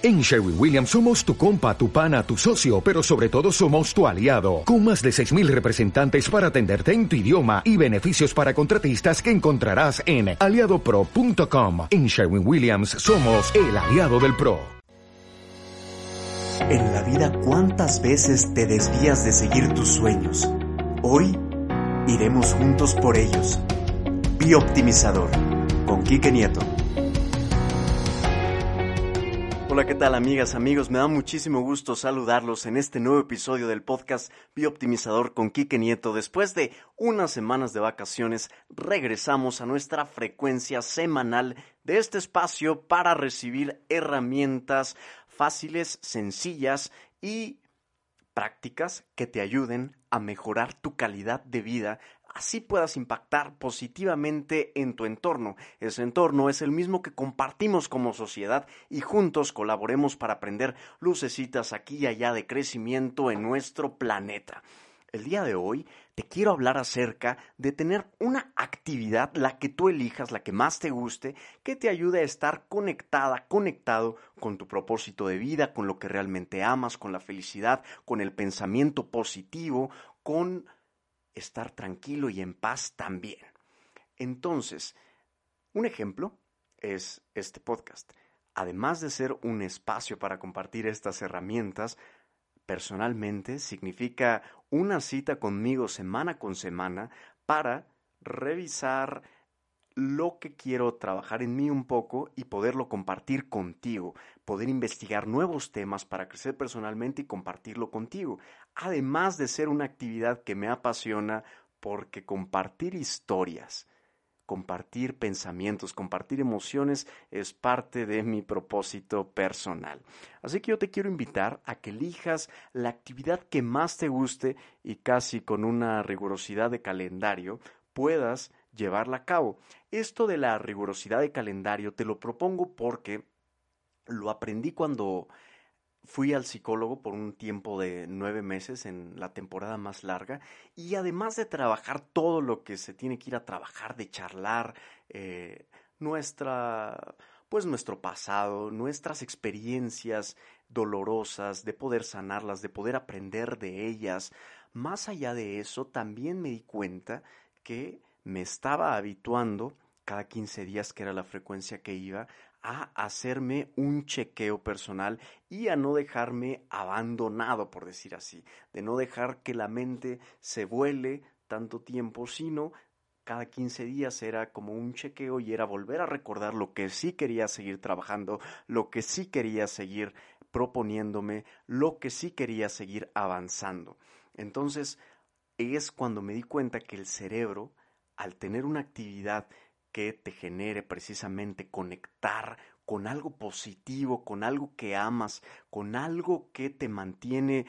En Sherwin Williams somos tu compa, tu pana, tu socio, pero sobre todo somos tu aliado, con más de 6.000 representantes para atenderte en tu idioma y beneficios para contratistas que encontrarás en aliadopro.com. En Sherwin Williams somos el aliado del PRO. En la vida, ¿cuántas veces te desvías de seguir tus sueños? Hoy iremos juntos por ellos. Bioptimizador, con Quique Nieto. Hola, ¿qué tal amigas, amigos? Me da muchísimo gusto saludarlos en este nuevo episodio del podcast Bioptimizador con Quique Nieto. Después de unas semanas de vacaciones, regresamos a nuestra frecuencia semanal de este espacio para recibir herramientas fáciles, sencillas y prácticas que te ayuden a mejorar tu calidad de vida así puedas impactar positivamente en tu entorno. Ese entorno es el mismo que compartimos como sociedad y juntos colaboremos para aprender lucecitas aquí y allá de crecimiento en nuestro planeta. El día de hoy te quiero hablar acerca de tener una actividad, la que tú elijas, la que más te guste, que te ayude a estar conectada, conectado con tu propósito de vida, con lo que realmente amas, con la felicidad, con el pensamiento positivo, con estar tranquilo y en paz también. Entonces, un ejemplo es este podcast. Además de ser un espacio para compartir estas herramientas, personalmente significa una cita conmigo semana con semana para revisar lo que quiero trabajar en mí un poco y poderlo compartir contigo, poder investigar nuevos temas para crecer personalmente y compartirlo contigo, además de ser una actividad que me apasiona porque compartir historias, compartir pensamientos, compartir emociones es parte de mi propósito personal. Así que yo te quiero invitar a que elijas la actividad que más te guste y casi con una rigurosidad de calendario puedas llevarla a cabo. Esto de la rigurosidad de calendario te lo propongo porque lo aprendí cuando fui al psicólogo por un tiempo de nueve meses en la temporada más larga y además de trabajar todo lo que se tiene que ir a trabajar, de charlar eh, nuestra pues nuestro pasado, nuestras experiencias dolorosas, de poder sanarlas, de poder aprender de ellas. Más allá de eso, también me di cuenta que me estaba habituando cada 15 días, que era la frecuencia que iba, a hacerme un chequeo personal y a no dejarme abandonado, por decir así, de no dejar que la mente se vuele tanto tiempo, sino cada 15 días era como un chequeo y era volver a recordar lo que sí quería seguir trabajando, lo que sí quería seguir proponiéndome, lo que sí quería seguir avanzando. Entonces es cuando me di cuenta que el cerebro al tener una actividad que te genere precisamente conectar con algo positivo, con algo que amas, con algo que te mantiene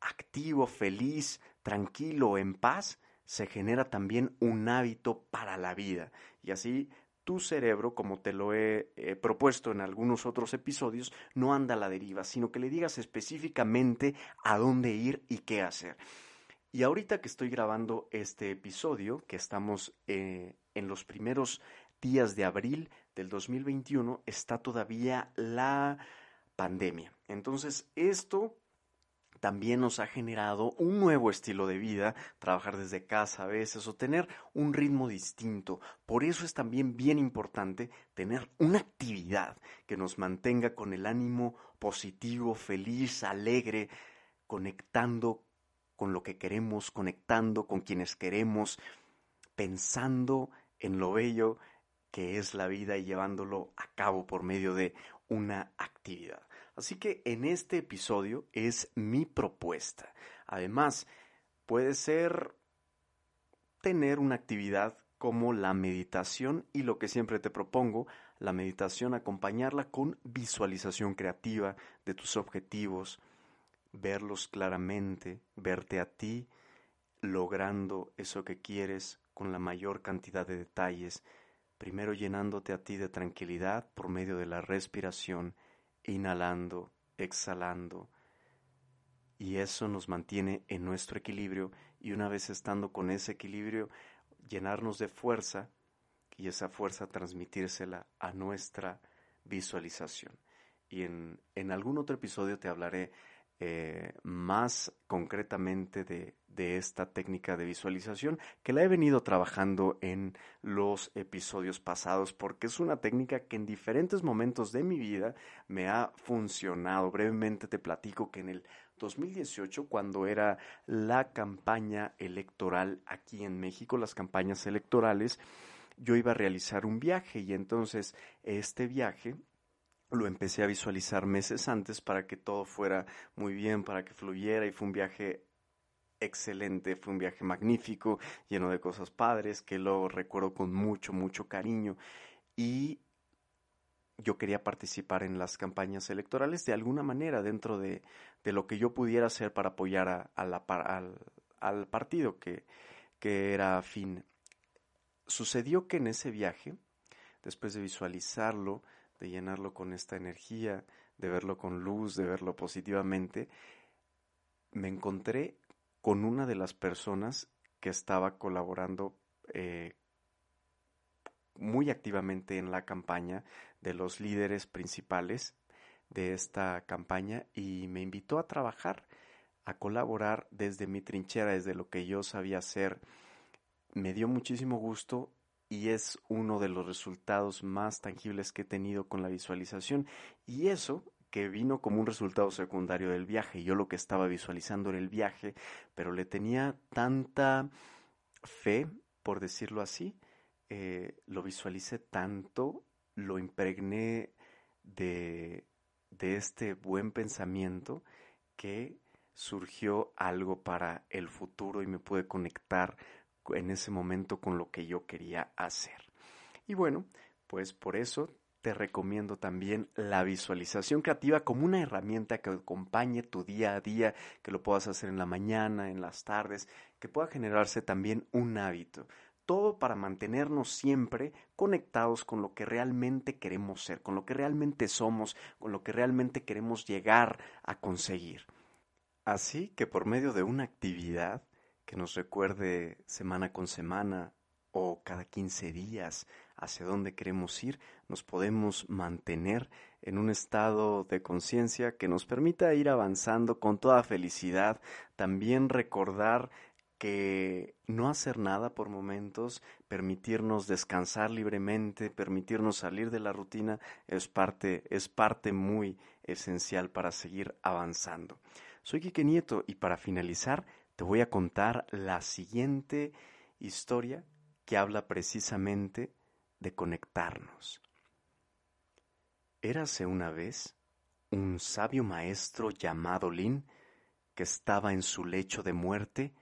activo, feliz, tranquilo, en paz, se genera también un hábito para la vida. Y así tu cerebro, como te lo he propuesto en algunos otros episodios, no anda a la deriva, sino que le digas específicamente a dónde ir y qué hacer. Y ahorita que estoy grabando este episodio, que estamos eh, en los primeros días de abril del 2021, está todavía la pandemia. Entonces, esto también nos ha generado un nuevo estilo de vida, trabajar desde casa a veces o tener un ritmo distinto. Por eso es también bien importante tener una actividad que nos mantenga con el ánimo positivo, feliz, alegre, conectando con lo que queremos, conectando con quienes queremos, pensando en lo bello que es la vida y llevándolo a cabo por medio de una actividad. Así que en este episodio es mi propuesta. Además, puede ser tener una actividad como la meditación y lo que siempre te propongo, la meditación acompañarla con visualización creativa de tus objetivos, verlos claramente, verte a ti logrando eso que quieres con la mayor cantidad de detalles, primero llenándote a ti de tranquilidad por medio de la respiración, inhalando, exhalando, y eso nos mantiene en nuestro equilibrio y una vez estando con ese equilibrio, llenarnos de fuerza y esa fuerza transmitírsela a nuestra visualización. y en, en algún otro episodio te hablaré eh, más concretamente de, de, esta técnica de visualización que la he venido trabajando en los episodios pasados porque es una técnica que en diferentes momentos de mi vida me ha funcionado. Brevemente te platico que en el 2018, cuando era la campaña electoral aquí en México, las campañas electorales, yo iba a realizar un viaje y entonces este viaje lo empecé a visualizar meses antes para que todo fuera muy bien, para que fluyera y fue un viaje excelente, fue un viaje magnífico, lleno de cosas padres, que lo recuerdo con mucho, mucho cariño. Y yo quería participar en las campañas electorales de alguna manera dentro de, de lo que yo pudiera hacer para apoyar a, al, al, partido que, que era afín. Sucedió que en ese viaje, después de visualizarlo, de llenarlo con esta energía, de verlo con luz, de verlo positivamente, me encontré con una de las personas que estaba colaborando eh, muy activamente en la campaña de los líderes principales de esta campaña y me invitó a trabajar, a colaborar desde mi trinchera, desde lo que yo sabía hacer. Me dio muchísimo gusto y es uno de los resultados más tangibles que he tenido con la visualización y eso que vino como un resultado secundario del viaje. Yo lo que estaba visualizando era el viaje, pero le tenía tanta fe, por decirlo así, eh, lo visualicé tanto, lo impregné de, de este buen pensamiento que surgió algo para el futuro y me pude conectar en ese momento con lo que yo quería hacer. Y bueno, pues por eso te recomiendo también la visualización creativa como una herramienta que acompañe tu día a día, que lo puedas hacer en la mañana, en las tardes, que pueda generarse también un hábito. Todo para mantenernos siempre conectados con lo que realmente queremos ser, con lo que realmente somos, con lo que realmente queremos llegar a conseguir. Así que por medio de una actividad que nos recuerde semana con semana o cada 15 días hacia dónde queremos ir, nos podemos mantener en un estado de conciencia que nos permita ir avanzando con toda felicidad, también recordar que no hacer nada por momentos, permitirnos descansar libremente, permitirnos salir de la rutina es parte es parte muy esencial para seguir avanzando. Soy Quique Nieto y para finalizar te voy a contar la siguiente historia que habla precisamente de conectarnos. Érase una vez un sabio maestro llamado Lin que estaba en su lecho de muerte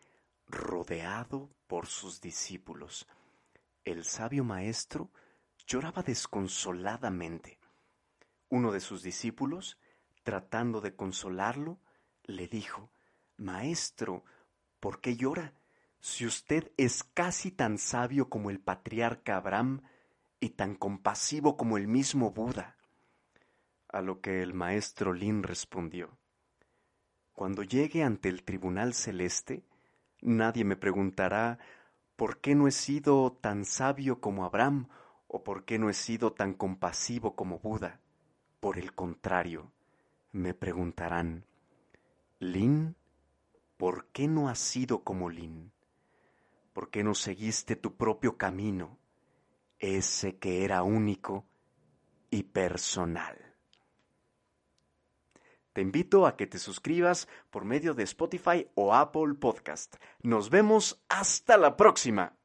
rodeado por sus discípulos. El sabio maestro lloraba desconsoladamente. Uno de sus discípulos, tratando de consolarlo, le dijo, Maestro, ¿Por qué llora? Si usted es casi tan sabio como el patriarca Abraham y tan compasivo como el mismo Buda. A lo que el maestro Lin respondió, Cuando llegue ante el tribunal celeste, nadie me preguntará por qué no he sido tan sabio como Abraham o por qué no he sido tan compasivo como Buda. Por el contrario, me preguntarán, Lin ¿por qué no has sido como Lin? ¿Por qué no seguiste tu propio camino, ese que era único y personal? Te invito a que te suscribas por medio de Spotify o Apple Podcast. Nos vemos hasta la próxima.